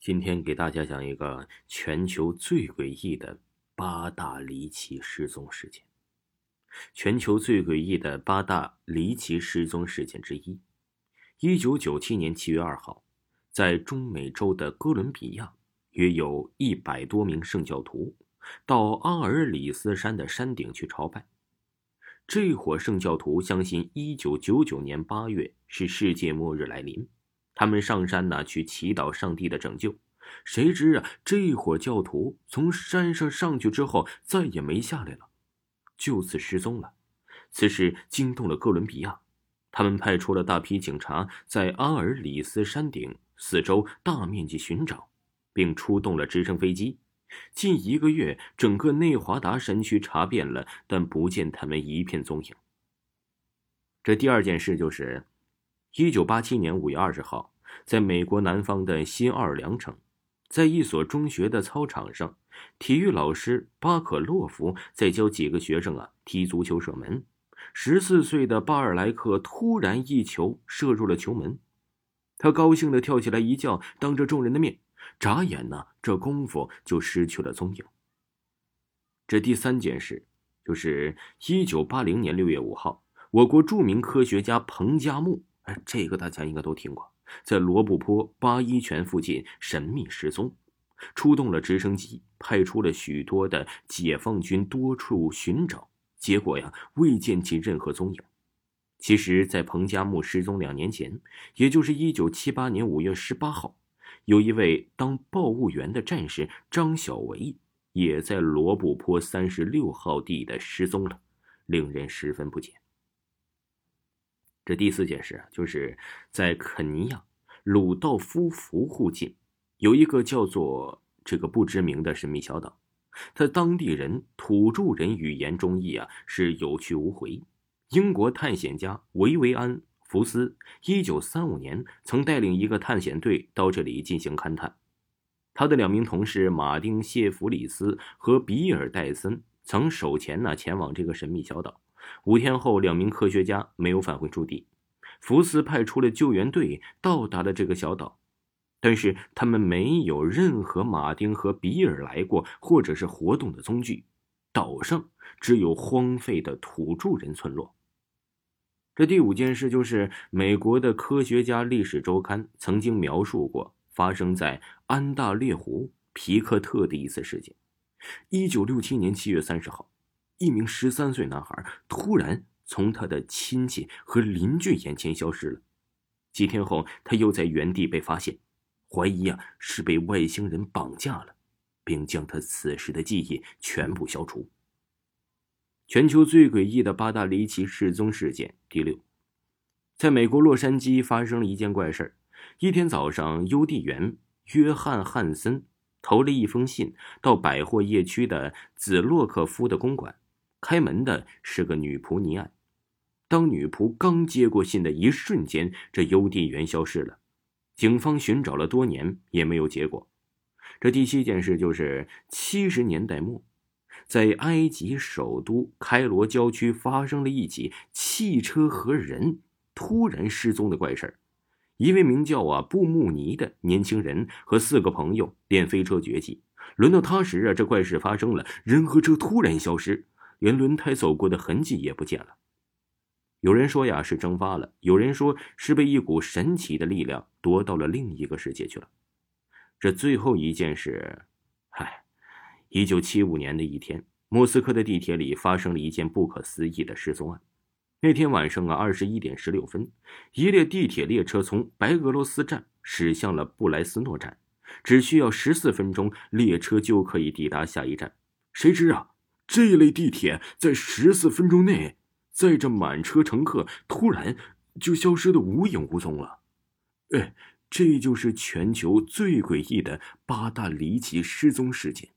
今天给大家讲一个全球最诡异的八大离奇失踪事件。全球最诡异的八大离奇失踪事件之一：一九九七年七月二号，在中美洲的哥伦比亚，约有一百多名圣教徒到阿尔里斯山的山顶去朝拜。这伙圣教徒相信，一九九九年八月是世界末日来临。他们上山呢，去祈祷上帝的拯救。谁知啊，这伙教徒从山上上去之后，再也没下来了，就此失踪了。此事惊动了哥伦比亚，他们派出了大批警察，在阿尔里斯山顶四周大面积寻找，并出动了直升飞机。近一个月，整个内华达山区查遍了，但不见他们一片踪影。这第二件事就是。一九八七年五月二十号，在美国南方的新奥尔良城，在一所中学的操场上，体育老师巴可洛夫在教几个学生啊踢足球射门。十四岁的巴尔莱克突然一球射入了球门，他高兴的跳起来一叫，当着众人的面，眨眼呢，这功夫就失去了踪影。这第三件事就是一九八零年六月五号，我国著名科学家彭加木。这个大家应该都听过，在罗布泊八一泉附近神秘失踪，出动了直升机，派出了许多的解放军多处寻找，结果呀，未见其任何踪影。其实，在彭加木失踪两年前，也就是一九七八年五月十八号，有一位当报务员的战士张小维，也在罗布泊三十六号地的失踪了，令人十分不解。这第四件事啊，就是在肯尼亚鲁道夫湖附近，有一个叫做这个不知名的神秘小岛，它当地人土著人语言中译啊是有去无回。英国探险家维维安·福斯一九三五年曾带领一个探险队到这里进行勘探，他的两名同事马丁·谢弗里斯和比尔·戴森曾手前呢前往这个神秘小岛。五天后，两名科学家没有返回驻地。福斯派出了救援队到达了这个小岛，但是他们没有任何马丁和比尔来过或者是活动的踪迹。岛上只有荒废的土著人村落。这第五件事就是美国的科学家历史周刊曾经描述过发生在安大略湖皮克特的一次事件。一九六七年七月三十号。一名十三岁男孩突然从他的亲戚和邻居眼前消失了。几天后，他又在原地被发现，怀疑啊是被外星人绑架了，并将他此时的记忆全部消除。全球最诡异的八大离奇失踪事件第六，在美国洛杉矶发生了一件怪事一天早上，邮递员约翰·汉森投了一封信到百货业区的子洛克夫的公馆。开门的是个女仆尼安。当女仆刚接过信的一瞬间，这邮递员消失了。警方寻找了多年也没有结果。这第七件事就是七十年代末，在埃及首都开罗郊区发生了一起汽车和人突然失踪的怪事一位名叫啊布穆尼的年轻人和四个朋友练飞车绝技，轮到他时啊，这怪事发生了，人和车突然消失。连轮胎走过的痕迹也不见了。有人说呀是蒸发了，有人说是被一股神奇的力量夺到了另一个世界去了。这最后一件事，嗨，一九七五年的一天，莫斯科的地铁里发生了一件不可思议的失踪案。那天晚上啊，二十一点十六分，一列地铁列车从白俄罗斯站驶向了布莱斯诺站，只需要十四分钟，列车就可以抵达下一站。谁知啊？这一类地铁在十四分钟内载着满车乘客，突然就消失的无影无踪了。哎，这就是全球最诡异的八大离奇失踪事件。